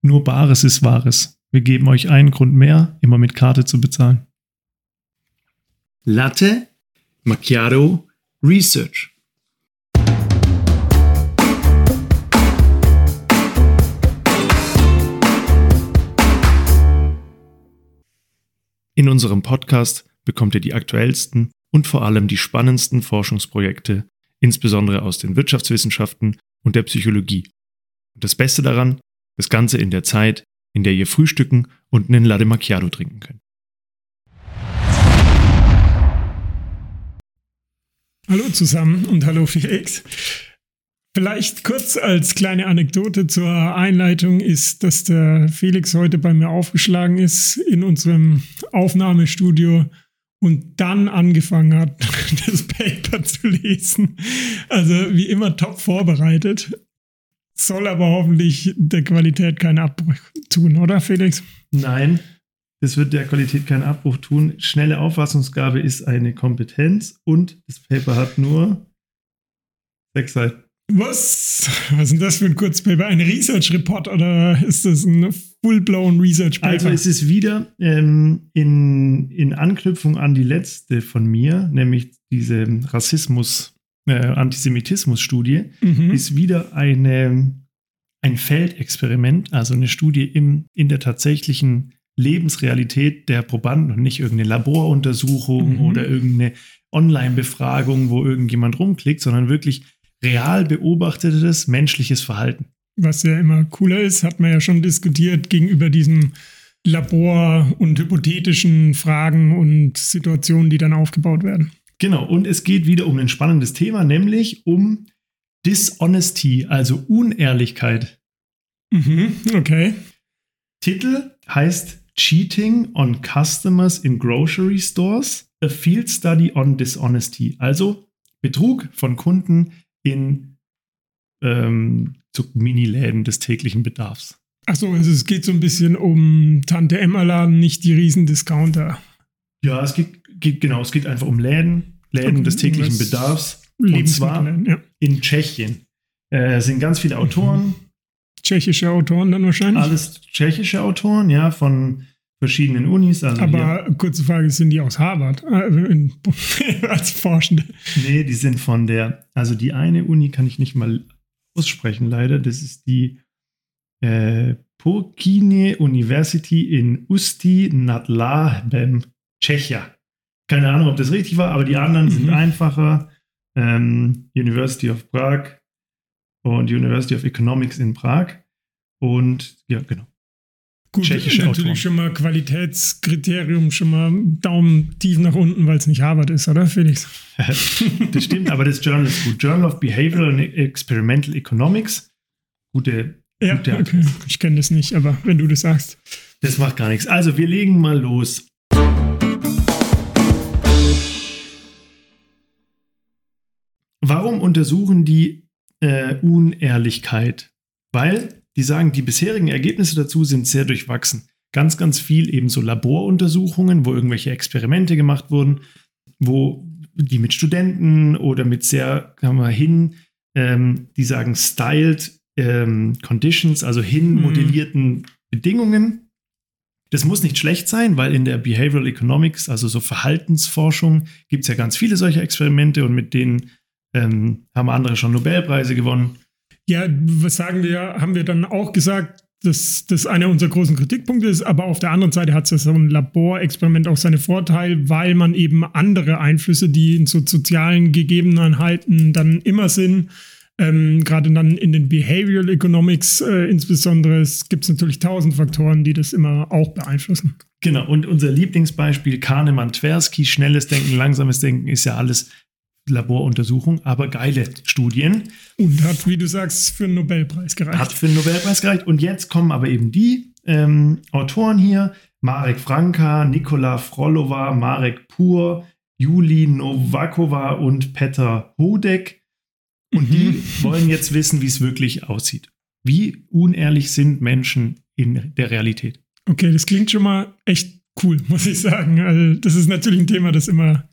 Nur Bares ist Wahres. Wir geben euch einen Grund mehr, immer mit Karte zu bezahlen. Latte Macchiato Research. In unserem Podcast bekommt ihr die aktuellsten und vor allem die spannendsten Forschungsprojekte, insbesondere aus den Wirtschaftswissenschaften und der Psychologie. Und das Beste daran, das Ganze in der Zeit, in der ihr frühstücken und einen Latte Macchiato trinken könnt. Hallo zusammen und hallo Felix. Vielleicht kurz als kleine Anekdote zur Einleitung ist, dass der Felix heute bei mir aufgeschlagen ist in unserem Aufnahmestudio und dann angefangen hat, das Paper zu lesen. Also wie immer top vorbereitet. Soll aber hoffentlich der Qualität keinen Abbruch tun, oder Felix? Nein, das wird der Qualität keinen Abbruch tun. Schnelle Auffassungsgabe ist eine Kompetenz und das Paper hat nur sechs Seiten. Was? Was ist denn das für ein Kurzpaper? Ein Research Report oder ist das ein full-blown Research Paper? Also es ist wieder ähm, in, in Anknüpfung an die letzte von mir, nämlich diese Rassismus, äh, Antisemitismus-Studie, mhm. ist wieder eine, ein Feldexperiment, also eine Studie im, in der tatsächlichen Lebensrealität der Probanden und nicht irgendeine Laboruntersuchung mhm. oder irgendeine Online-Befragung, wo irgendjemand rumklickt, sondern wirklich real beobachtetes menschliches Verhalten. Was ja immer cooler ist, hat man ja schon diskutiert gegenüber diesem Labor und hypothetischen Fragen und Situationen, die dann aufgebaut werden. Genau, und es geht wieder um ein spannendes Thema, nämlich um Dishonesty, also Unehrlichkeit. Mhm, okay. Titel heißt Cheating on Customers in Grocery Stores, a Field Study on Dishonesty, also Betrug von Kunden in ähm, so Mini-Läden des täglichen Bedarfs. Achso, also es geht so ein bisschen um Tante Emma-Laden, nicht die Riesendiscounter. Ja, es geht, geht, genau, es geht einfach um Läden, Läden des täglichen Bedarfs. Und zwar ja. in Tschechien. Äh, sind ganz viele Autoren. Tschechische Autoren dann wahrscheinlich? Alles tschechische Autoren, ja, von verschiedenen Unis. Also Aber hier. kurze Frage, sind die aus Harvard äh, als Forschende? Nee, die sind von der, also die eine Uni kann ich nicht mal aussprechen, leider. Das ist die äh, Pokine University in Usti nad Labem, Tschechia. Keine Ahnung, ob das richtig war, aber die anderen mhm. sind einfacher. Ähm, University of Prague und University of Economics in Prag. Und ja, genau. Gut, Tschechische natürlich Autoren. schon mal Qualitätskriterium, schon mal Daumen tief nach unten, weil es nicht Harvard ist, oder Felix? das stimmt, aber das Journal ist gut. Journal of Behavioral and Experimental Economics. Gute, ja, gute okay. Ich kenne das nicht, aber wenn du das sagst. Das macht gar nichts. Also, wir legen mal los. Warum untersuchen die äh, Unehrlichkeit? Weil die sagen, die bisherigen Ergebnisse dazu sind sehr durchwachsen. Ganz, ganz viel eben so Laboruntersuchungen, wo irgendwelche Experimente gemacht wurden, wo die mit Studenten oder mit sehr, kann man hin, ähm, die sagen styled ähm, Conditions, also hinmodellierten mhm. Bedingungen. Das muss nicht schlecht sein, weil in der Behavioral Economics, also so Verhaltensforschung, gibt es ja ganz viele solcher Experimente und mit denen ähm, haben andere schon Nobelpreise gewonnen. Ja, was sagen wir, haben wir dann auch gesagt, dass das einer unserer großen Kritikpunkte ist, aber auf der anderen Seite hat so ein Laborexperiment auch seine Vorteile, weil man eben andere Einflüsse, die in so sozialen Gegebenheiten dann immer sind, ähm, gerade dann in den Behavioral Economics äh, insbesondere, es gibt natürlich tausend Faktoren, die das immer auch beeinflussen. Genau, und unser Lieblingsbeispiel Kahnemann-Tversky, schnelles Denken, langsames Denken, ist ja alles Laboruntersuchung, aber geile Studien. Und hat, wie du sagst, für einen Nobelpreis gereicht. Hat für einen Nobelpreis gereicht. Und jetzt kommen aber eben die ähm, Autoren hier: Marek Franka, Nikola Frolova, Marek Pur, Juli Novakova und Peter Hodek. Und mhm. die wollen jetzt wissen, wie es wirklich aussieht. Wie unehrlich sind Menschen in der Realität? Okay, das klingt schon mal echt cool, muss ich sagen. Also, das ist natürlich ein Thema, das immer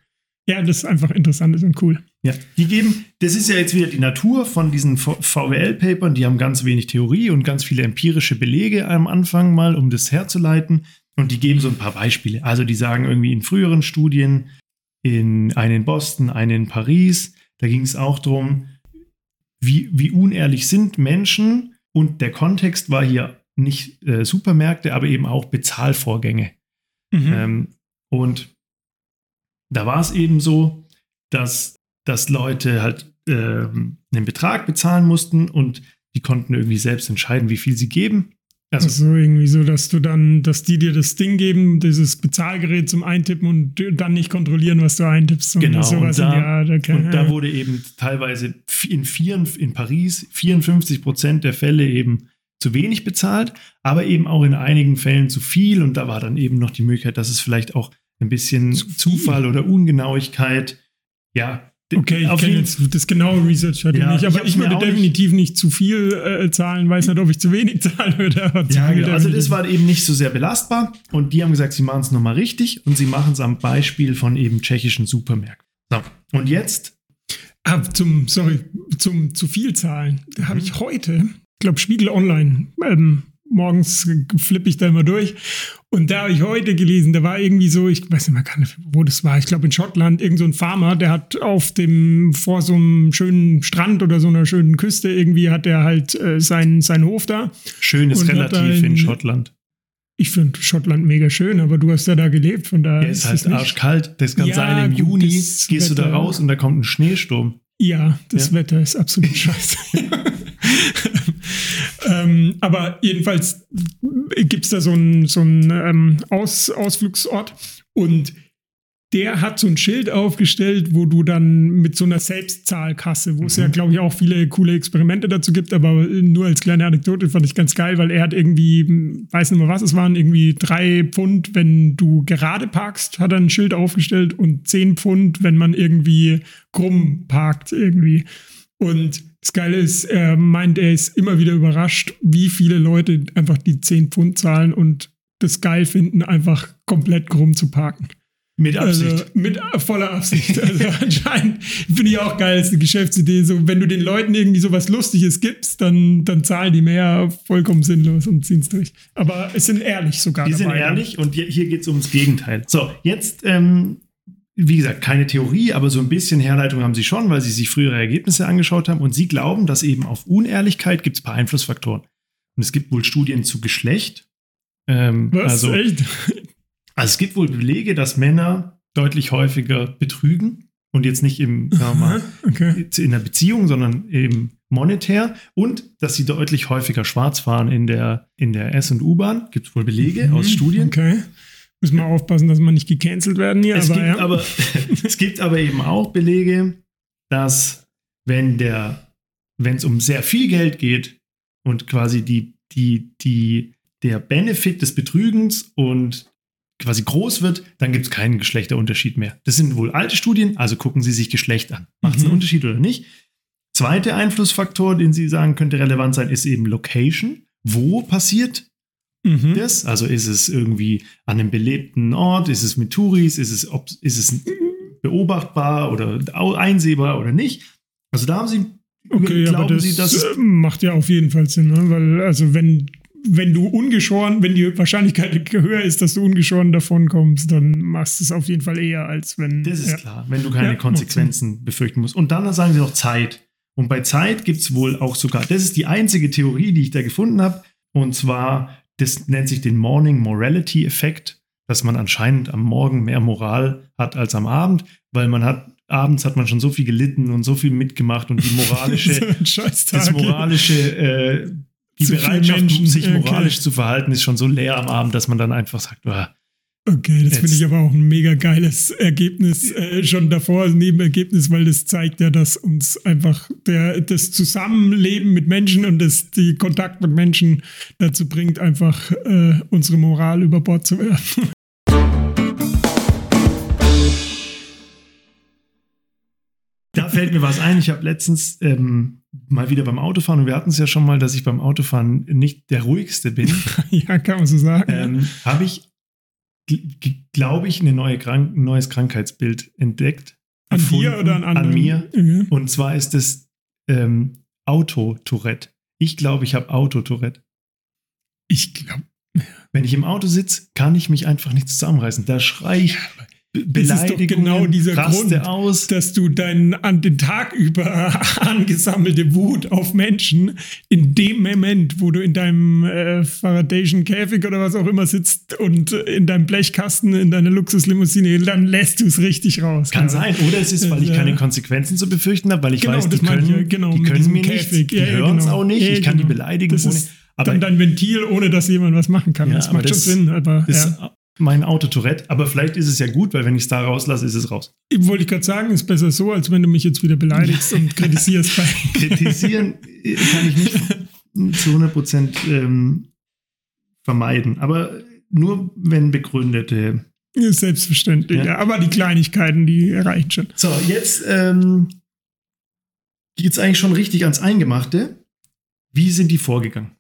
ja, das ist einfach interessant ist und cool. Ja, die geben, das ist ja jetzt wieder die Natur von diesen VWL-Papern, die haben ganz wenig Theorie und ganz viele empirische Belege am Anfang mal, um das herzuleiten. Und die geben so ein paar Beispiele. Also die sagen irgendwie in früheren Studien, in einen in Boston, einen in Paris, da ging es auch darum, wie, wie unehrlich sind Menschen und der Kontext war hier nicht äh, Supermärkte, aber eben auch Bezahlvorgänge. Mhm. Ähm, und da war es eben so, dass, dass Leute halt äh, einen Betrag bezahlen mussten und die konnten irgendwie selbst entscheiden, wie viel sie geben. Also, also irgendwie so, dass du dann, dass die dir das Ding geben, dieses Bezahlgerät zum Eintippen und dann nicht kontrollieren, was du eintippst. Genau. Und, da, ja, okay, und da wurde eben teilweise in, vier, in Paris 54 Prozent der Fälle eben zu wenig bezahlt, aber eben auch in einigen Fällen zu viel. Und da war dann eben noch die Möglichkeit, dass es vielleicht auch ein bisschen Zufall oder Ungenauigkeit, ja, Okay, ich kenne jetzt das genaue Research hatte ja, nicht, aber ich, ich würde definitiv nicht. nicht zu viel äh, zahlen, weiß nicht, ob ich zu wenig zahlen würde. ja, genau. Also das war eben nicht so sehr belastbar und die haben gesagt, sie machen es nochmal richtig und sie machen es am Beispiel von eben tschechischen Supermärkten. So, und jetzt? Ah, zum, sorry, zum zu viel zahlen. Da habe mhm. ich heute, ich glaube Spiegel Online, ähm, morgens flippe ich da immer durch. Und da habe ich heute gelesen, da war irgendwie so, ich weiß nicht mehr, wo das war, ich glaube in Schottland, irgend so ein Farmer, der hat auf dem, vor so einem schönen Strand oder so einer schönen Küste irgendwie hat er halt äh, seinen, seinen Hof da. Schön ist relativ ein, in Schottland. Ich finde Schottland mega schön, aber du hast ja da gelebt, von daher. Ja, ist, ist halt arschkalt. Das kann ja, sein, im gut, Juni gehst Wetter, du da raus und da kommt ein Schneesturm. Ja, das ja. Wetter ist absolut scheiße. ähm, aber jedenfalls gibt es da so einen so ähm, Aus, Ausflugsort und der hat so ein Schild aufgestellt, wo du dann mit so einer Selbstzahlkasse, wo mhm. es ja, mhm. glaube ich, auch viele coole Experimente dazu gibt, aber nur als kleine Anekdote fand ich ganz geil, weil er hat irgendwie, weiß nicht mehr was es waren, irgendwie drei Pfund, wenn du gerade parkst, hat er ein Schild aufgestellt und zehn Pfund, wenn man irgendwie krumm parkt irgendwie. Und das Geile ist, er meint, er ist immer wieder überrascht, wie viele Leute einfach die 10 Pfund zahlen und das geil finden, einfach komplett krumm zu parken. Mit Absicht. Also, mit voller Absicht. Also anscheinend finde ich auch geil, ist eine Geschäftsidee. So, wenn du den Leuten irgendwie so was Lustiges gibst, dann, dann zahlen die mehr vollkommen sinnlos und ziehen es durch. Aber es sind ehrlich sogar. Die sind ehrlich und hier geht es ums Gegenteil. So, jetzt ähm, wie gesagt, keine Theorie, aber so ein bisschen Herleitung haben sie schon, weil sie sich frühere Ergebnisse angeschaut haben und sie glauben, dass eben auf Unehrlichkeit gibt es ein paar Einflussfaktoren. Und es gibt wohl Studien zu Geschlecht. Ähm, Was? Also, Echt? Also es gibt wohl Belege, dass Männer deutlich häufiger betrügen und jetzt nicht im, mal, okay. in der Beziehung, sondern eben monetär und dass sie deutlich häufiger schwarz fahren in der, in der S- und U-Bahn. Gibt es wohl Belege mhm. aus Studien. Okay. Müssen wir aufpassen, dass wir nicht gecancelt werden hier. Es, aber, gibt, ja. aber, es gibt aber eben auch Belege, dass wenn der, wenn es um sehr viel Geld geht und quasi die, die, die, der Benefit des Betrügens und quasi groß wird, dann gibt es keinen Geschlechterunterschied mehr. Das sind wohl alte Studien, also gucken Sie sich Geschlecht an. Macht es mhm. einen Unterschied oder nicht? Zweiter Einflussfaktor, den Sie sagen könnte relevant sein, ist eben Location. Wo passiert mhm. das? Also ist es irgendwie an einem belebten Ort? Ist es mit Touris? Ist es, ob, ist es beobachtbar oder einsehbar oder nicht? Also da haben sie, okay, glauben aber das sie, dass es macht ja auf jeden Fall Sinn, ne? weil also wenn wenn du ungeschoren, wenn die Wahrscheinlichkeit höher ist, dass du ungeschoren davon kommst, dann machst du es auf jeden Fall eher, als wenn. Das ist ja. klar, wenn du keine ja, Konsequenzen befürchten musst. Und dann sagen sie noch Zeit. Und bei Zeit gibt es wohl auch sogar, das ist die einzige Theorie, die ich da gefunden habe. Und zwar das nennt sich den Morning Morality Effekt, dass man anscheinend am Morgen mehr Moral hat als am Abend, weil man hat abends hat man schon so viel gelitten und so viel mitgemacht und die moralische, das moralische, äh, die zu Bereitschaft, sich moralisch okay. zu verhalten, ist schon so leer am Abend, dass man dann einfach sagt, oh, Okay, das finde ich aber auch ein mega geiles Ergebnis äh, schon davor, Nebenergebnis, weil das zeigt ja, dass uns einfach der, das Zusammenleben mit Menschen und das, die Kontakt mit Menschen dazu bringt, einfach äh, unsere Moral über Bord zu werfen. Da fällt mir was ein. Ich habe letztens ähm, mal wieder beim Autofahren, und wir hatten es ja schon mal, dass ich beim Autofahren nicht der ruhigste bin. ja, kann man so sagen. Ähm, habe ich glaube ich, eine neue Krank ein neues Krankheitsbild entdeckt. An erfunden, dir oder an anderen? An mir. Mhm. Und zwar ist es ähm, Autotourette. Ich glaube, ich habe Autotourette. Ich glaube, Wenn ich im Auto sitze, kann ich mich einfach nicht zusammenreißen. Da schrei ich Be Das ist doch Beleidigungen, genau dieser Grund. aus. dass du deinen an den Tag über angesammelte Wut auf Menschen in dem Moment, wo du in deinem äh, Faradayschen Käfig oder was auch immer sitzt und in deinem Blechkasten in deiner Luxuslimousine, dann lässt du es richtig raus. Kann ich. sein. Oder es ist, weil ich Ja. keine Konsequenzen zu befürchten habe, weil ich Genau, weiß, die ich, können, ja, genau, die können mir nichts, Käfig. die Ja, hören es genau. auch nicht. Ja, ich kann die genau. beleidigen. Das ohne, ist aber dann dein Ventil, ohne dass jemand was machen kann. Ja, das macht das schon Sinn, aber ja. Mein Autotourette. Aber vielleicht ist es ja gut, weil wenn ich es da rauslasse, ist es raus. Wollte ich gerade sagen, ist besser so, als wenn du mich jetzt wieder beleidigst und kritisierst. Kritisieren kann ich nicht zu 100 Prozent ähm, vermeiden. Aber nur wenn begründete. Selbstverständlich, Ja. ja. Aber die Kleinigkeiten, die erreichen schon. So, jetzt ähm, geht es eigentlich schon richtig ans Eingemachte. Wie sind die vorgegangen?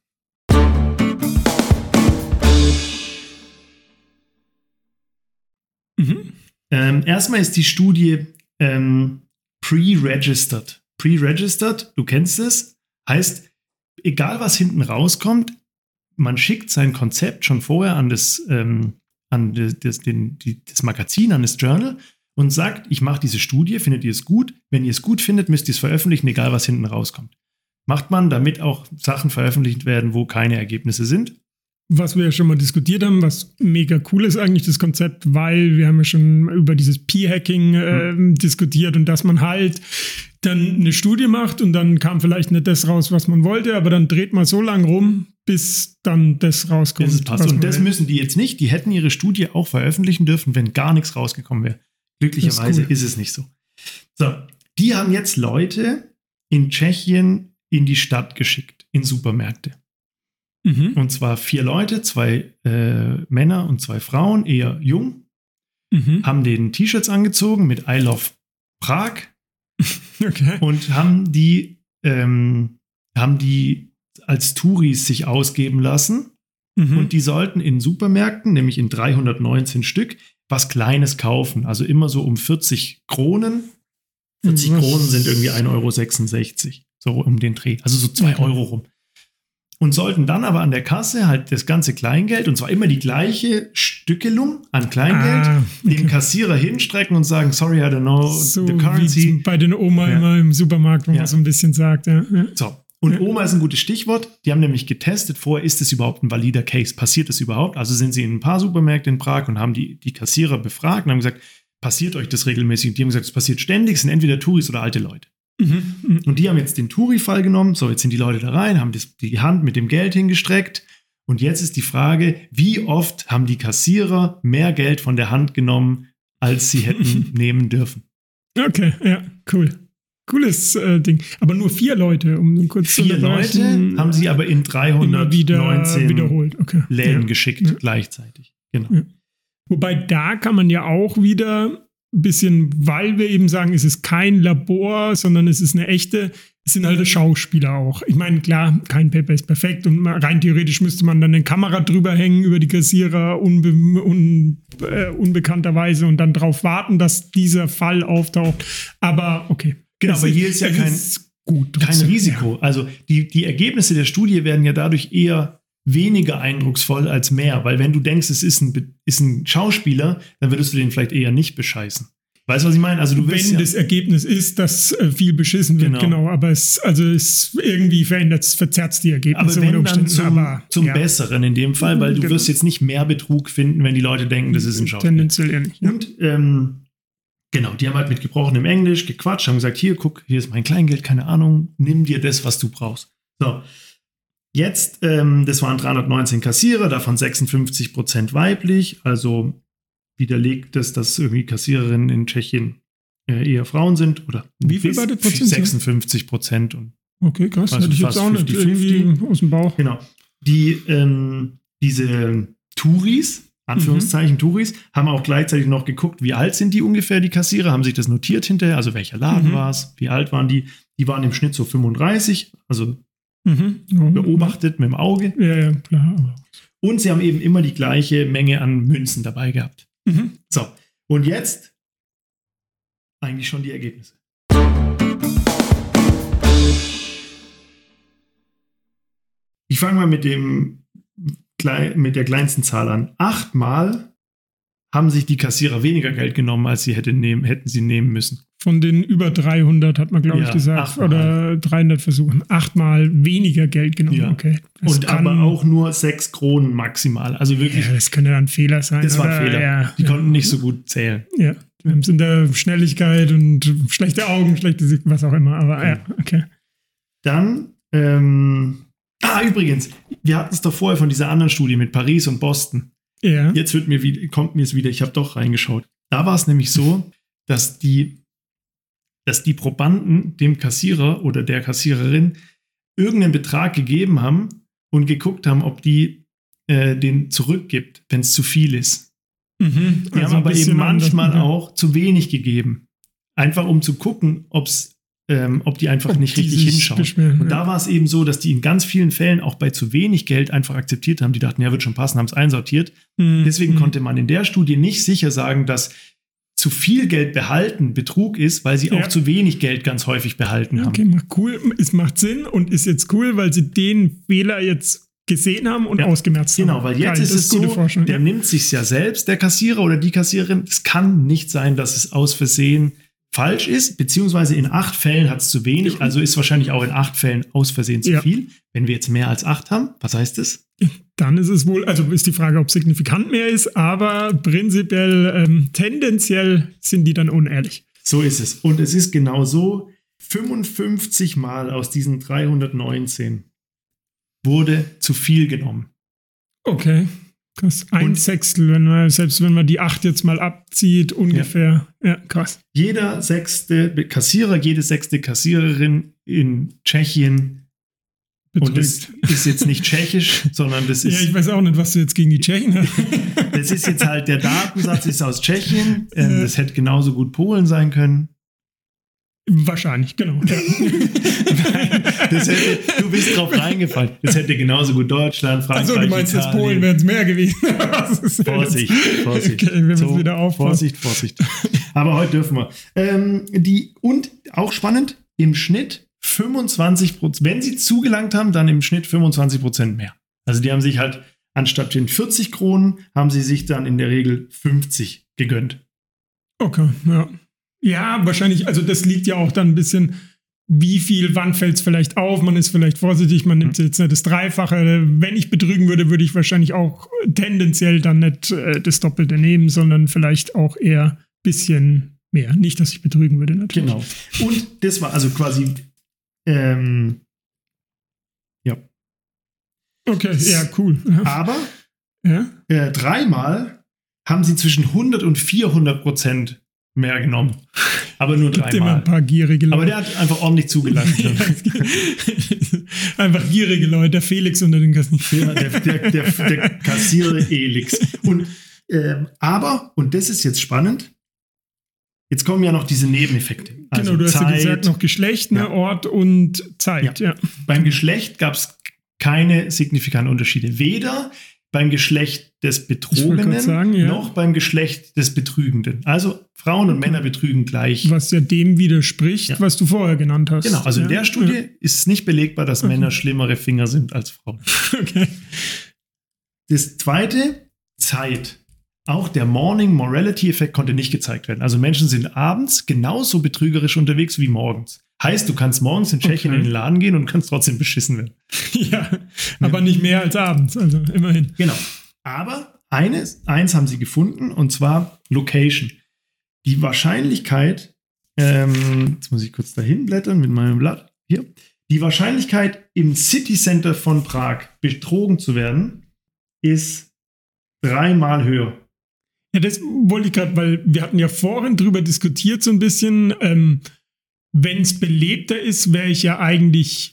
Ähm, erstmal ist die Studie ähm, pre-registered. Pre-registered, du kennst es, heißt, egal was hinten rauskommt, man schickt sein Konzept schon vorher an das, ähm, an das, das, den, die, das Magazin, an das Journal und sagt, ich mache diese Studie, findet ihr es gut? Wenn ihr es gut findet, müsst ihr es veröffentlichen, egal was hinten rauskommt. Macht man, damit auch Sachen veröffentlicht werden, wo keine Ergebnisse sind. Was wir ja schon mal diskutiert haben, was mega cool ist eigentlich das Konzept, weil wir haben ja schon über dieses P-Hacking ähm, diskutiert und dass man halt dann eine Studie macht und dann kam vielleicht nicht das raus, was man wollte, aber dann dreht man so lang rum, bis dann das rauskommt. Es passt. Und das will. müssen die jetzt nicht. Die hätten ihre Studie auch veröffentlichen dürfen, wenn gar nichts rausgekommen wäre. Glücklicherweise Das ist, ist cool. es nicht so. So, die haben jetzt Leute in Tschechien in die Stadt geschickt, in Supermärkte. Mhm. Und zwar vier Leute, zwei äh, Männer und zwei Frauen, eher jung, Mhm. haben den T-Shirts angezogen mit I Love Prag Okay. und haben die, ähm, haben die als Touris sich ausgeben lassen Mhm. Und die sollten in Supermärkten, nämlich in 319 Stück, was Kleines kaufen. Also immer so um 40 Kronen. 40 Was- Kronen sind irgendwie 1,66 Euro. So um den Dreh. Also so 2 Okay. Euro rum. Und sollten dann aber an der Kasse halt das ganze Kleingeld, und zwar immer die gleiche Stückelung an Kleingeld, Ah, okay. dem Kassierer hinstrecken und sagen, sorry, I don't know so the currency. bei den Oma Ja. immer im Supermarkt, wo Ja. man so ein bisschen sagt. Ja. So. Und. Oma ist ein gutes Stichwort. Die haben nämlich getestet vorher, ist es überhaupt ein valider Case? Passiert es überhaupt? Also sind sie in ein paar Supermärkte in Prag und haben die, die Kassierer befragt und haben gesagt, passiert euch das regelmäßig? Und die haben gesagt, es passiert ständig, es sind entweder Touris oder alte Leute. Mhm. Mhm. Und die haben jetzt den Touri-Fall genommen. So, jetzt sind die Leute da rein, haben das, die Hand mit dem Geld hingestreckt. Und jetzt ist die Frage, wie oft haben die Kassierer mehr Geld von der Hand genommen, als sie hätten nehmen dürfen? Okay, ja, cool. Cooles äh, Ding. Aber nur vier Leute, um kurz zu Vier Leute unterbrechen. haben sie aber in immer wieder 319 wiederholt. Okay. Läden ja. geschickt Ja. gleichzeitig. Genau. Ja. Wobei da kann man ja auch wieder ein bisschen, weil wir eben sagen, es ist kein Labor, sondern es ist eine echte, es sind halt Schauspieler auch. Ich meine, klar, kein Paper ist perfekt und rein theoretisch müsste man dann eine Kamera drüber hängen über die Kassierer unbe un äh, unbekannterweise und dann darauf warten, dass dieser Fall auftaucht. Aber okay. Genau, aber hier ist ja kein- ist gut. Kein Risiko. Also die, die Ergebnisse der Studie werden ja dadurch eher weniger eindrucksvoll als mehr, weil wenn du denkst, es ist ein, ist ein Schauspieler, dann würdest du den vielleicht eher nicht bescheißen. Weißt du, was ich meine? Also du Wenn wirst ja, das Ergebnis ist, dass äh, viel beschissen wird, Genau. genau, aber es, also es irgendwie verändert, es verzerrt die Ergebnisse aber wenn dann zum, aber zum ja, Besseren in dem Fall, weil du Genau. wirst jetzt nicht mehr Betrug finden, wenn die Leute denken, das ist ein Schauspieler. Tendenziell eher nicht. Ja. Und ähm, genau, die haben halt mit gebrochenem Englisch gequatscht, haben gesagt, hier, guck, hier ist mein Kleingeld, keine Ahnung, nimm dir das, was du brauchst. So, jetzt, ähm, das waren 319 Kassierer, davon 56 Prozent weiblich, also widerlegt es, dass irgendwie Kassiererinnen in Tschechien äh, eher Frauen sind oder Wie viel war das Prozent? 56 Prozent und Okay, krass. Also Hätte ich jetzt auch nicht 50-50. irgendwie aus dem Bauch. Genau. Die, ähm, diese Touris, Anführungszeichen Touris, haben auch gleichzeitig noch geguckt, wie alt sind die ungefähr, die Kassierer, haben sich das notiert hinterher, also welcher Laden Mhm. war es, wie alt waren die. Die waren im Schnitt so 35, also Mhm. Beobachtet mit dem Auge. Ja, ja, klar. Und sie haben eben immer die gleiche Menge an Münzen dabei gehabt. Mhm. So, und jetzt eigentlich schon die Ergebnisse. Ich fange mal mit, dem, mit der kleinsten Zahl an. Achtmal haben sich die Kassierer weniger Geld genommen, als sie hätte nehmen, hätten sie nehmen müssen. Von den über 300 hat man, glaube Ja, ich, gesagt. achtmal. Oder 300 Versuchen. Achtmal weniger Geld genommen. Ja. Okay. Das Und kann- aber auch nur sechs Kronen maximal. Also wirklich, Ja, das könnte dann ein Fehler sein. das war ein? Fehler. Ja, die konnten nicht so gut zählen. Ja, wir haben es in der Schnelligkeit und schlechte Augen, schlechte Sicht, was auch immer. Aber ja, okay. Dann, ähm, ah, übrigens, wir hatten es doch vorher von dieser anderen Studie mit Paris und Boston. Ja. Jetzt wird mir wieder, kommt mir es wieder, ich habe doch reingeschaut. Da war es nämlich so, dass die, dass die Probanden dem Kassierer oder der Kassiererin irgendeinen Betrag gegeben haben und geguckt haben, ob die äh, den zurückgibt, wenn es zu viel ist. Mhm. Die Also haben aber eben manchmal anders, auch zu wenig gegeben. Einfach um zu gucken, ob's, ähm, ob die einfach Ob nicht die richtig hinschauen. Und ja. da war es eben so, dass die in ganz vielen Fällen auch bei zu wenig Geld einfach akzeptiert haben. Die dachten, ja, wird schon passen, haben es einsortiert. Mhm. Deswegen Mhm. konnte man in der Studie nicht sicher sagen, dass zu viel Geld behalten Betrug ist, weil sie Ja. auch zu wenig Geld ganz häufig behalten haben. Okay, macht cool. Es macht Sinn und ist jetzt cool, weil sie den Fehler jetzt gesehen haben und Ja, ausgemerzt haben. Genau, weil jetzt Geil, ist es so, Forschung, der ja. nimmt sich ja selbst, der Kassierer oder die Kassiererin. Es kann nicht sein, dass es aus Versehen falsch ist, beziehungsweise in acht Fällen hat es zu wenig, also ist wahrscheinlich auch in acht Fällen aus Versehen zu Ja. viel. Wenn wir jetzt mehr als acht haben, was heißt das? Dann ist es wohl, also ist die Frage, ob signifikant mehr ist, aber prinzipiell, ähm, tendenziell sind die dann unehrlich. So ist es. Und es ist genau so, 55 Mal aus diesen 319 wurde zu viel genommen. Okay. Krass. Ein Und- Sechstel, wenn man, selbst wenn man die acht jetzt mal abzieht, ungefähr. Ja, krass. Jeder sechste Kassierer, jede sechste Kassiererin in Tschechien, und das Betrügt. ist jetzt nicht tschechisch, sondern das Ja, ich ist, weiß auch nicht, was du jetzt gegen die Tschechen hast. das ist jetzt halt, der Datensatz ist aus Tschechien. Ähm, Ja. das hätte genauso gut Polen sein können. Wahrscheinlich, genau. Ja. Das hätte, du bist drauf reingefallen. Das hätte genauso gut Deutschland, Frankreich, Also du meinst jetzt Italien. Polen wären es mehr gewesen. Vorsicht, jetzt- Vorsicht. Okay, wir müssen So, wieder aufpassen. Vorsicht, Vorsicht. Aber heute dürfen wir. Ähm, die, und auch spannend, im Schnitt 25 Prozent, wenn sie zugelangt haben, dann im Schnitt 25 Prozent mehr. Also die haben sich halt anstatt den 40 Kronen, haben sie sich dann in der Regel 50 gegönnt. Okay, ja. Ja, wahrscheinlich, also das liegt ja auch dann ein bisschen, wie viel, wann fällt es vielleicht auf, man ist vielleicht vorsichtig, man nimmt jetzt nicht das Dreifache. Wenn ich betrügen würde, würde ich wahrscheinlich auch tendenziell dann nicht äh, das Doppelte nehmen, sondern vielleicht auch eher ein bisschen mehr. Nicht, dass ich betrügen würde, natürlich. Genau. Und das war also quasi, ähm, ja. Okay, ja, cool. Aber ja. äh, dreimal haben sie zwischen 100 und 400 Prozent mehr genommen. Aber nur Gibt immer dreimal. ein paar gierige Leute. Aber der hat einfach ordentlich zugelassen. Ja, Einfach gierige Leute, der Felix unter den. Ja, der, der, der, der Kassierer Elix. Und, ähm, aber, und das ist jetzt spannend, jetzt kommen ja noch diese Nebeneffekte. Also genau, du hast ja Zeit. gesagt, noch Geschlecht, ne, Ja. Ort und Zeit. Ja. Beim Geschlecht gab es keine signifikanten Unterschiede. Weder beim Geschlecht des Betrogenen sagen, ja. noch beim Geschlecht des Betrügenden. Also Frauen und Männer betrügen gleich. Was ja dem widerspricht, Ja. was du vorher genannt hast. Genau, also in ja. der Studie ist es nicht belegbar, dass Männer schlimmere Finger sind als Frauen. Okay. Das zweite, Zeit. Auch der Morning Morality Effekt konnte nicht gezeigt werden. Also Menschen sind abends genauso betrügerisch unterwegs wie morgens. Heißt, du kannst morgens in Tschechien Okay. in den Laden gehen und kannst trotzdem beschissen werden. Ja, aber nicht mehr als abends, also immerhin. Genau. Aber eines, eins haben sie gefunden und zwar Location. Die Wahrscheinlichkeit, ähm, jetzt muss ich kurz dahin blättern mit meinem Blatt. Hier. Die Wahrscheinlichkeit, im City Center von Prag betrogen zu werden, ist dreimal höher. Ja, das wollte ich gerade, weil wir hatten ja vorhin drüber diskutiert so ein bisschen, ähm, wenn es belebter ist, wäre ich ja eigentlich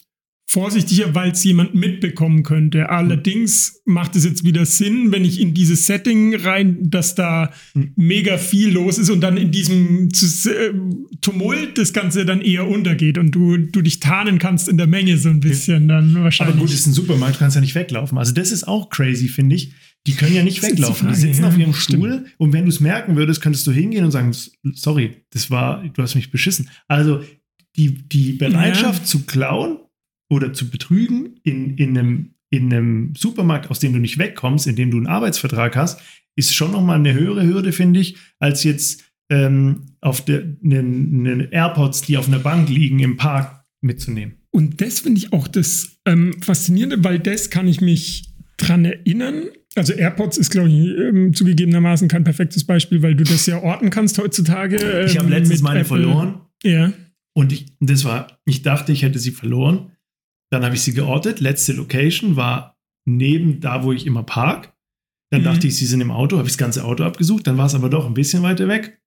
vorsichtiger, weil es jemand mitbekommen könnte. Allerdings macht es jetzt wieder Sinn, wenn ich in dieses Setting rein, dass da Hm. mega viel los ist und dann in diesem äh, Tumult das Ganze dann eher untergeht und du, du dich tarnen kannst in der Menge so ein bisschen dann Aber wahrscheinlich. gut, ist ein Supermarkt, du kannst ja nicht weglaufen. Also das ist auch crazy, finde ich. Die können ja nicht Das die weglaufen. Die sitzen ja, auf ihrem stimmt. Stuhl und wenn du es merken würdest, könntest du hingehen und sagen, sorry, das war, du hast mich beschissen. Also die, die Bereitschaft zu klauen oder zu betrügen in, in, einem, in einem Supermarkt, aus dem du nicht wegkommst, in dem du einen Arbeitsvertrag hast, ist schon nochmal eine höhere Hürde, finde ich, als jetzt ähm, auf einen AirPods, die auf einer Bank liegen, im Park mitzunehmen. Und das finde ich auch das ähm, Faszinierende, weil das kann ich mich dran erinnern. Also AirPods ist, glaube ich, ähm, zugegebenermaßen kein perfektes Beispiel, weil du das ja orten kannst heutzutage. Ähm, Ich habe letztens meine Apple. verloren. Ja. Und ich, das war, ich dachte, ich hätte sie verloren. Dann habe ich sie geortet. Letzte Location war neben da, wo ich immer park. Dann Mhm. dachte ich, sie sind im Auto, habe ich das ganze Auto abgesucht. Dann war es aber doch ein bisschen weiter weg.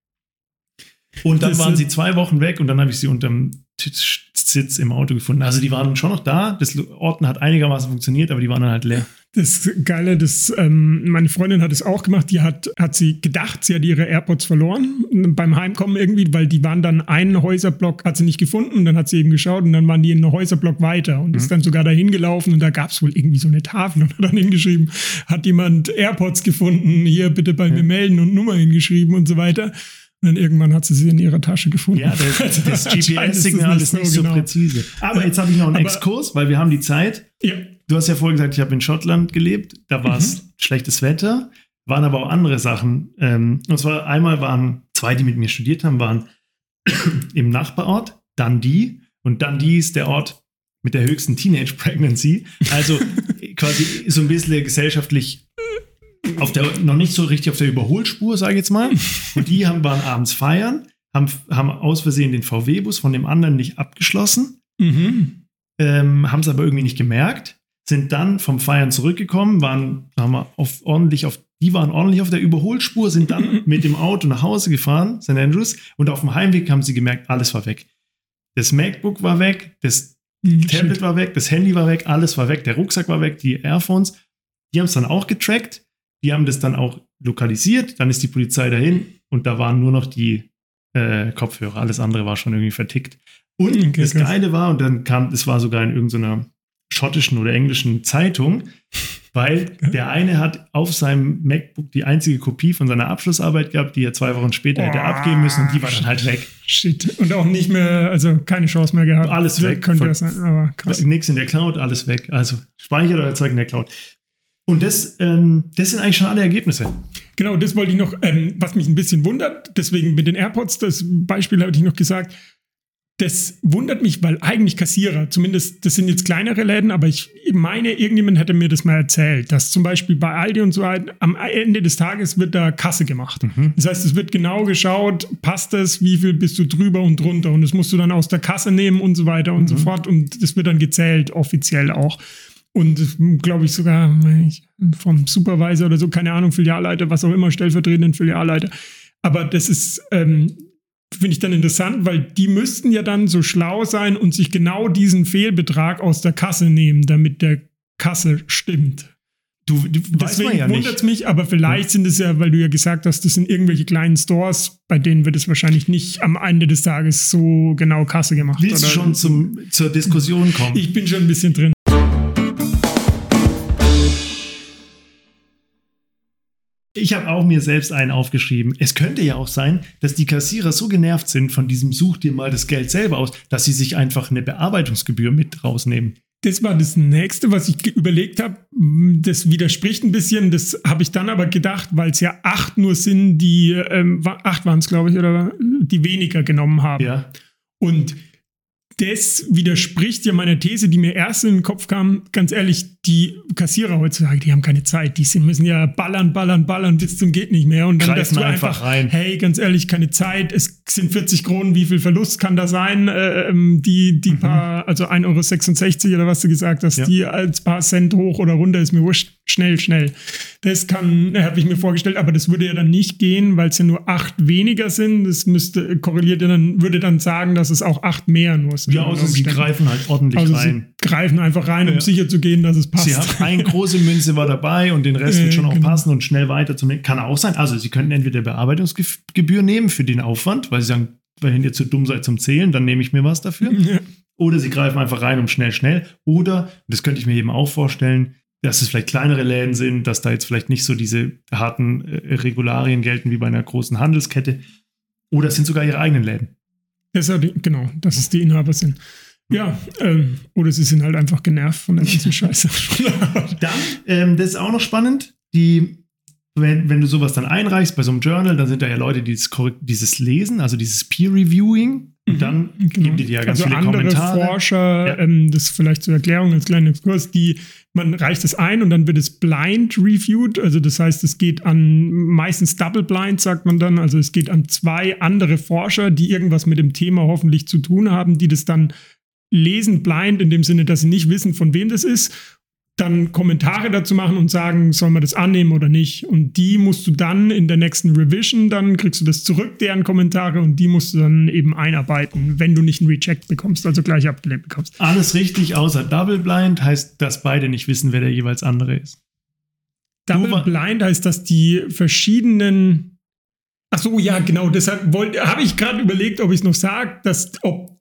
Und dann Das waren sie zwei Wochen weg und dann habe ich sie unterm Sitz im Auto gefunden. Also die waren schon noch da. Das Orten hat einigermaßen funktioniert, aber die waren dann halt leer. Das Geile, das, ähm, meine Freundin hat es auch gemacht. Die hat, hat sie gedacht, sie hat ihre AirPods verloren beim Heimkommen irgendwie, weil die waren dann einen Häuserblock, hat sie nicht gefunden. Und dann hat sie eben geschaut und dann waren die in einem Häuserblock weiter und ist dann sogar dahin gelaufen und da gab es wohl irgendwie so eine Tafel und hat dann hingeschrieben, hat jemand AirPods gefunden, hier bitte bei mir melden und Nummer hingeschrieben und so weiter. Und irgendwann hat sie sie in ihrer Tasche gefunden. Ja, das, das GPS-Signal ist nicht so, genau. präzise. Aber jetzt habe ich noch einen Aber- Exkurs, weil wir haben die Zeit. Ja. Du hast ja vorhin gesagt, ich habe in Schottland gelebt. Da war es schlechtes Wetter, waren aber auch andere Sachen. Ähm, und zwar einmal waren zwei, die mit mir studiert haben, waren im Nachbarort Dundee. Und Dundee ist der Ort mit der höchsten Teenage Pregnancy. Also quasi so ein bisschen gesellschaftlich auf der, noch nicht so richtig auf der Überholspur, sage ich jetzt mal. Und die haben, waren abends feiern, haben, haben aus Versehen den VW-Bus von dem anderen nicht abgeschlossen Mhm. ähm, haben es aber irgendwie nicht gemerkt, sind dann vom Feiern zurückgekommen, waren haben wir auf, ordentlich auf, die waren ordentlich auf der Überholspur, sind dann mit dem Auto nach Hause gefahren, St. Andrews, und auf dem Heimweg haben sie gemerkt, alles war weg. Das MacBook war weg, das Mhm. Tablet war weg, das Handy war weg, alles war weg, der Rucksack war weg, die Airphones. Die haben es dann auch getrackt, die haben das dann auch lokalisiert, dann ist die Polizei dahin und da waren nur noch die äh, Kopfhörer, alles andere war schon irgendwie vertickt. Und Okay, das. Geile war, und dann kam, das war sogar in irgendeiner schottischen oder englischen Zeitung, weil der eine hat auf seinem MacBook die einzige Kopie von seiner Abschlussarbeit gehabt, die er zwei Wochen später hätte Boah. abgeben müssen und die war dann halt weg. Shit. Und auch nicht mehr, also keine Chance mehr gehabt. Alles weg. Könnte das sein, aber krass. Nichts in der Cloud, alles weg. Also speichert euer Zeug in der Cloud. Und das, ähm, das sind eigentlich schon alle Ergebnisse. Genau, das wollte ich noch, ähm, was mich ein bisschen wundert, deswegen mit den AirPods, das Beispiel habe ich noch gesagt, das wundert mich, weil eigentlich Kassierer, zumindest, das sind jetzt kleinere Läden, aber ich meine, irgendjemand hätte mir das mal erzählt, dass zum Beispiel bei Aldi und so weiter, am Ende des Tages wird da Kasse gemacht. Das heißt, es wird genau geschaut, passt das, wie viel bist du drüber und drunter und das musst du dann aus der Kasse nehmen und so weiter und so fort und das wird dann gezählt, offiziell auch. Und glaube ich sogar vom Supervisor oder so, keine Ahnung, Filialleiter, was auch immer, stellvertretenden Filialleiter. Aber das ist, ähm, finde ich dann interessant, weil die müssten ja dann so schlau sein und sich genau diesen Fehlbetrag aus der Kasse nehmen, damit der Kasse stimmt. Du, du Deswegen ja wundert es mich, aber vielleicht sind es ja, weil du ja gesagt hast, das sind irgendwelche kleinen Stores, bei denen wird es wahrscheinlich nicht am Ende des Tages so genau Kasse gemacht. Willst du schon zum, zur Diskussion kommen? Ich bin schon ein bisschen drin. Ich habe auch mir selbst einen aufgeschrieben. Es könnte ja auch sein, dass die Kassierer so genervt sind von diesem Such dir mal das Geld selber aus, dass sie sich einfach eine Bearbeitungsgebühr mit rausnehmen. Das war das nächste, was ich überlegt habe. Das widerspricht ein bisschen. Das habe ich dann aber gedacht, weil es ja acht nur sind, die, ähm, acht waren es, glaube ich, oder die weniger genommen haben. Ja. Und das widerspricht ja meiner These, die mir erst in den Kopf kam. Ganz ehrlich, die Kassierer heutzutage, die haben keine Zeit. Die sind, müssen ja ballern, ballern, ballern bis zum geht nicht mehr. Und dann Greifen du einfach rein. Hey, ganz ehrlich, keine Zeit. Es sind 40 Kronen. Wie viel Verlust kann da sein? Äh, ähm, die, die paar, also 1,66 Euro oder was du gesagt hast, Mhm. Ja. die als paar Cent hoch oder runter ist mir wurscht. Schnell, schnell. Das kann, habe ich mir vorgestellt, aber das würde ja dann nicht gehen, weil es ja nur acht weniger sind. Das müsste korreliert ja dann, würde dann sagen, dass es auch acht mehr nur sind. Ja, außer sie Umständen. greifen halt ordentlich also rein. Sie greifen einfach rein, um Ja. sicher zu gehen, dass es passt. Sie haben eine große Münze war dabei und den Rest Äh, wird schon auch genau. passen und schnell weiter zum kann auch sein. Also sie könnten entweder Bearbeitungsgebühr nehmen für den Aufwand, weil sie sagen, wenn ihr zu dumm seid zum Zählen, dann nehme ich mir was dafür. Ja. Oder sie greifen einfach rein um schnell, schnell. Oder, das könnte ich mir eben auch vorstellen, dass es vielleicht kleinere Läden sind, dass da jetzt vielleicht nicht so diese harten äh, Regularien gelten wie bei einer großen Handelskette. Oder es sind sogar ihre eigenen Läden. Das genau, dass es die Inhaber sind. Ja, ähm, oder sie sind halt einfach genervt von der ganzen Scheiße. Dann, ähm, das ist auch noch spannend, die, wenn, wenn du sowas dann einreichst bei so einem Journal, dann sind da ja Leute, die dieses, korrekt- dieses lesen, also dieses Peer-Reviewing. Und dann geben die dir ja ganz also viele andere Kommentare. Forscher, Ja. ähm, das vielleicht zur Erklärung als kleinen Exkurs, die, man reicht es ein und dann wird es blind reviewed. Also das heißt, es geht an meistens double blind, sagt man dann. Also es geht an zwei andere Forscher, die irgendwas mit dem Thema hoffentlich zu tun haben, die das dann lesen blind in dem Sinne, dass sie nicht wissen, von wem das ist. Dann Kommentare dazu machen und sagen, soll man das annehmen oder nicht. Und die musst du dann in der nächsten Revision, dann kriegst du das zurück, deren Kommentare, und die musst du dann eben einarbeiten, wenn du nicht einen Reject bekommst, also gleich abgelehnt bekommst. Alles richtig, außer Double Blind heißt, dass beide nicht wissen, wer der jeweils andere ist. Double Blind heißt, dass die verschiedenen. Ach so, ja, genau. Deshalb habe ich gerade überlegt, ob ich es noch sage, dass, ob,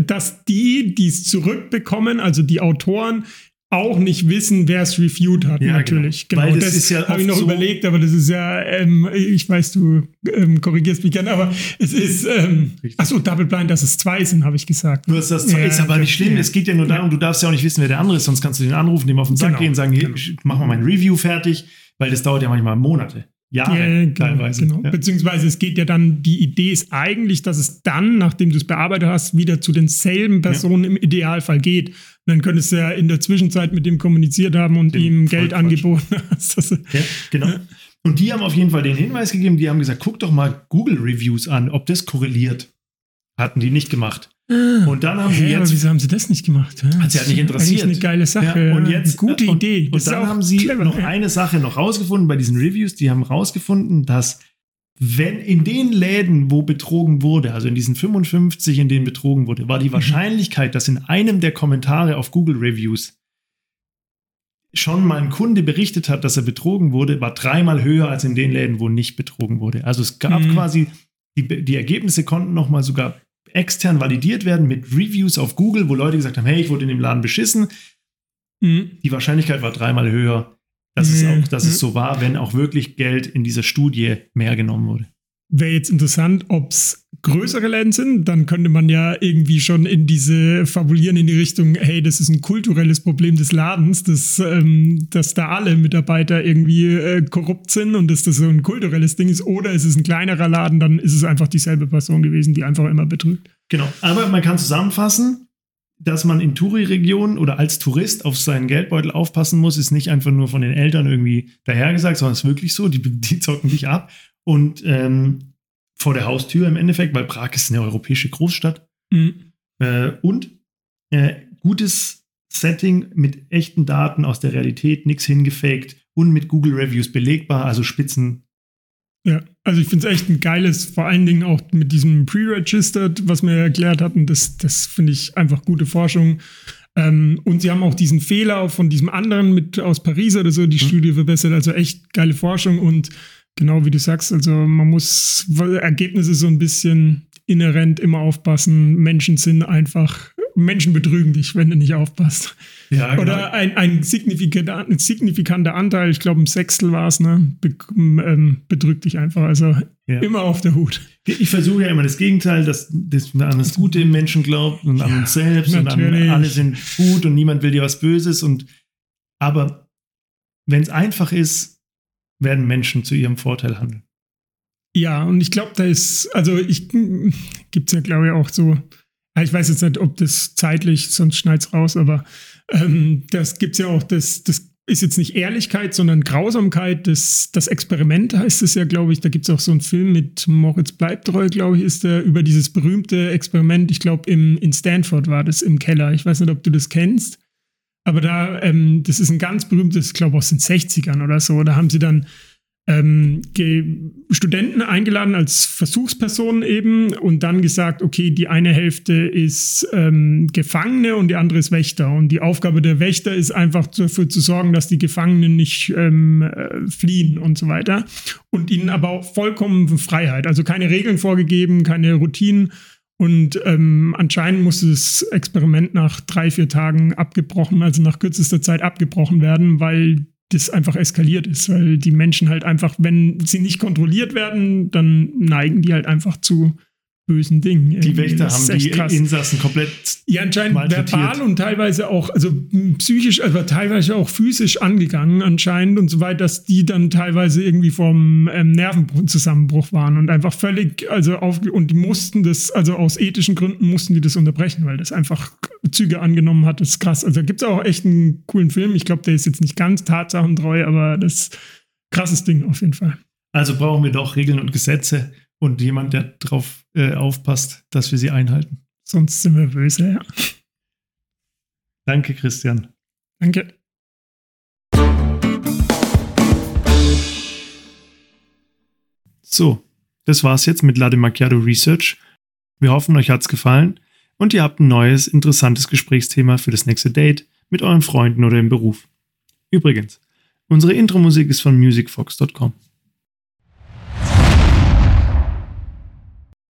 dass die, die es zurückbekommen, also die Autoren, auch nicht wissen, wer es reviewed hat, Ja, natürlich. genau. Genau, Weil das das, ist ja habe ich noch so- überlegt, aber das ist ja, ähm, ich weiß, du ähm, korrigierst mich gerne, aber es ist, ähm, Richtig. ach so, Double Blind, dass es zwei sind, habe ich gesagt. Du hast das Ja, ist aber nicht schlimm. ja. Es geht ja nur darum, du darfst ja auch nicht wissen, wer der andere ist, sonst kannst du den anrufen, dem auf den Sack Genau, gehen und sagen, hier, genau. mach mal mein Review fertig, weil das dauert ja manchmal Monate. Jahre Ja, genau, teilweise. Genau. Ja. Beziehungsweise es geht ja dann, die Idee ist eigentlich, dass es dann, nachdem du es bearbeitet hast, wieder zu denselben Personen im Idealfall geht. Und dann könntest du ja in der Zwischenzeit mit dem kommuniziert haben und Dem ihm Geld Quatsch. angeboten hast. Ja, genau. Und die haben auf jeden Fall den Hinweis gegeben, die haben gesagt, guck doch mal Google Reviews an, ob das korreliert. Hatten die nicht gemacht. Und dann haben sie Hä, aber jetzt wieso haben sie das nicht gemacht? Hat sie halt nicht Das ist interessiert. Eine geile Sache. Ja, und jetzt gute und, Idee. Und Das ist dann haben sie clever. noch eine Sache noch rausgefunden bei diesen Reviews. Die haben rausgefunden, dass wenn in den Läden, wo betrogen wurde, also in diesen 55, in denen betrogen wurde, Mhm. war die Wahrscheinlichkeit, dass in einem der Kommentare auf Google Reviews schon mal ein Kunde berichtet hat, dass er betrogen wurde, war dreimal höher als in den Läden, wo nicht betrogen wurde. Also es gab Mhm. quasi, die, die Ergebnisse konnten noch mal sogar extern validiert werden mit Reviews auf Google, wo Leute gesagt haben, hey, ich wurde in dem Laden beschissen Mhm. die Wahrscheinlichkeit war dreimal höher, dass, es, Mhm. auch, dass es so war, wenn auch wirklich Geld in dieser Studie mehr genommen wurde. Wäre jetzt interessant, ob es größere Läden sind. Dann könnte man ja irgendwie schon in diese fabulieren in die Richtung, hey, das ist ein kulturelles Problem des Ladens, dass, ähm, dass da alle Mitarbeiter irgendwie äh, korrupt sind und dass das so ein kulturelles Ding ist. Oder ist es ein kleinerer Laden, dann ist es einfach dieselbe Person gewesen, die einfach immer betrügt. Genau. Aber man kann zusammenfassen, dass man in Touri-Regionen oder als Tourist auf seinen Geldbeutel aufpassen muss, ist nicht einfach nur von den Eltern irgendwie dahergesagt, sondern es ist wirklich so, die, die zocken dich ab. Und ähm, vor der Haustür im Endeffekt, weil Prag ist eine europäische Großstadt. Mhm. Äh, und äh, gutes Setting mit echten Daten aus der Realität, nichts hingefaked und mit Google Reviews belegbar, also Spitzen. Ja, also ich finde es echt ein geiles, vor allen Dingen auch mit diesem Pre-Registered, was wir erklärt hatten, das, das finde ich einfach gute Forschung. Ähm, und sie haben auch diesen Fehler von diesem anderen mit aus Paris oder so, die Mhm. Studie verbessert, also echt geile Forschung und genau wie du sagst, also man muss, Ergebnisse so ein bisschen inhärent immer aufpassen. Menschen sind einfach, Menschen betrügen dich, wenn du nicht aufpasst. Ja, Oder ein, ein, signifikanter, ein signifikanter Anteil, ich glaube ein Sechstel war es, ne, be ähm, betrügt dich einfach. Also Ja. immer auf der Hut. Ich versuche ja immer das Gegenteil, dass, dass man an das Gute im Menschen glaubt und an Ja, uns selbst und an natürlich. alle sind gut und niemand will dir was Böses. Und aber wenn es einfach ist, werden Menschen zu ihrem Vorteil handeln. Ja, und ich glaube, da ist, also ich gibt es ja, glaube ich, auch so, ich weiß jetzt nicht, ob das zeitlich, sonst schneid's raus, aber ähm, das gibt es ja auch, das, das ist jetzt nicht Ehrlichkeit, sondern Grausamkeit. Das, das Experiment heißt es ja, glaube ich. Da gibt es auch so einen Film mit Moritz Bleibtreu, glaube ich, ist der über dieses berühmte Experiment. Ich glaube, in Stanford war das im Keller. Ich weiß nicht, ob du das kennst. Aber da, ähm, das ist ein ganz berühmtes, ich glaube aus den 60ern oder so. Da haben sie dann ähm, Studenten eingeladen als Versuchspersonen eben und dann gesagt, okay, die eine Hälfte ist ähm, Gefangene und die andere ist Wächter. Und die Aufgabe der Wächter ist einfach dafür zu sorgen, dass die Gefangenen nicht ähm, äh, fliehen und so weiter. Und ihnen aber auch vollkommen Freiheit, also keine Regeln vorgegeben, keine Routinen. Und ähm, anscheinend musste das Experiment nach drei, vier Tagen abgebrochen, also nach kürzester Zeit abgebrochen werden, weil das einfach eskaliert ist, weil die Menschen halt einfach, wenn sie nicht kontrolliert werden, dann neigen die halt einfach zu bösen Dingen. Die Wächter haben die krass. Insassen komplett. Ja, anscheinend verbal und teilweise auch, also psychisch, also teilweise auch physisch angegangen, anscheinend und so weiter, dass die dann teilweise irgendwie vom ähm, Nervenzusammenbruch waren und einfach völlig, also auf, und die mussten das, also aus ethischen Gründen mussten die das unterbrechen, weil das einfach Züge angenommen hat. Das ist krass. Also gibt es auch echt einen coolen Film. Ich glaube, der ist jetzt nicht ganz tatsachentreu, aber das ist krasses Ding auf jeden Fall. Also brauchen wir doch Regeln und Gesetze und jemand, der darauf äh, aufpasst, dass wir sie einhalten. Sonst sind wir böse, ja. Danke, Christian. Danke. So, das war's jetzt mit Lade Macchiato Research. Wir hoffen, euch hat's gefallen und ihr habt ein neues, interessantes Gesprächsthema für das nächste Date mit euren Freunden oder im Beruf. Übrigens, unsere Intro-Musik ist von musicfox.com.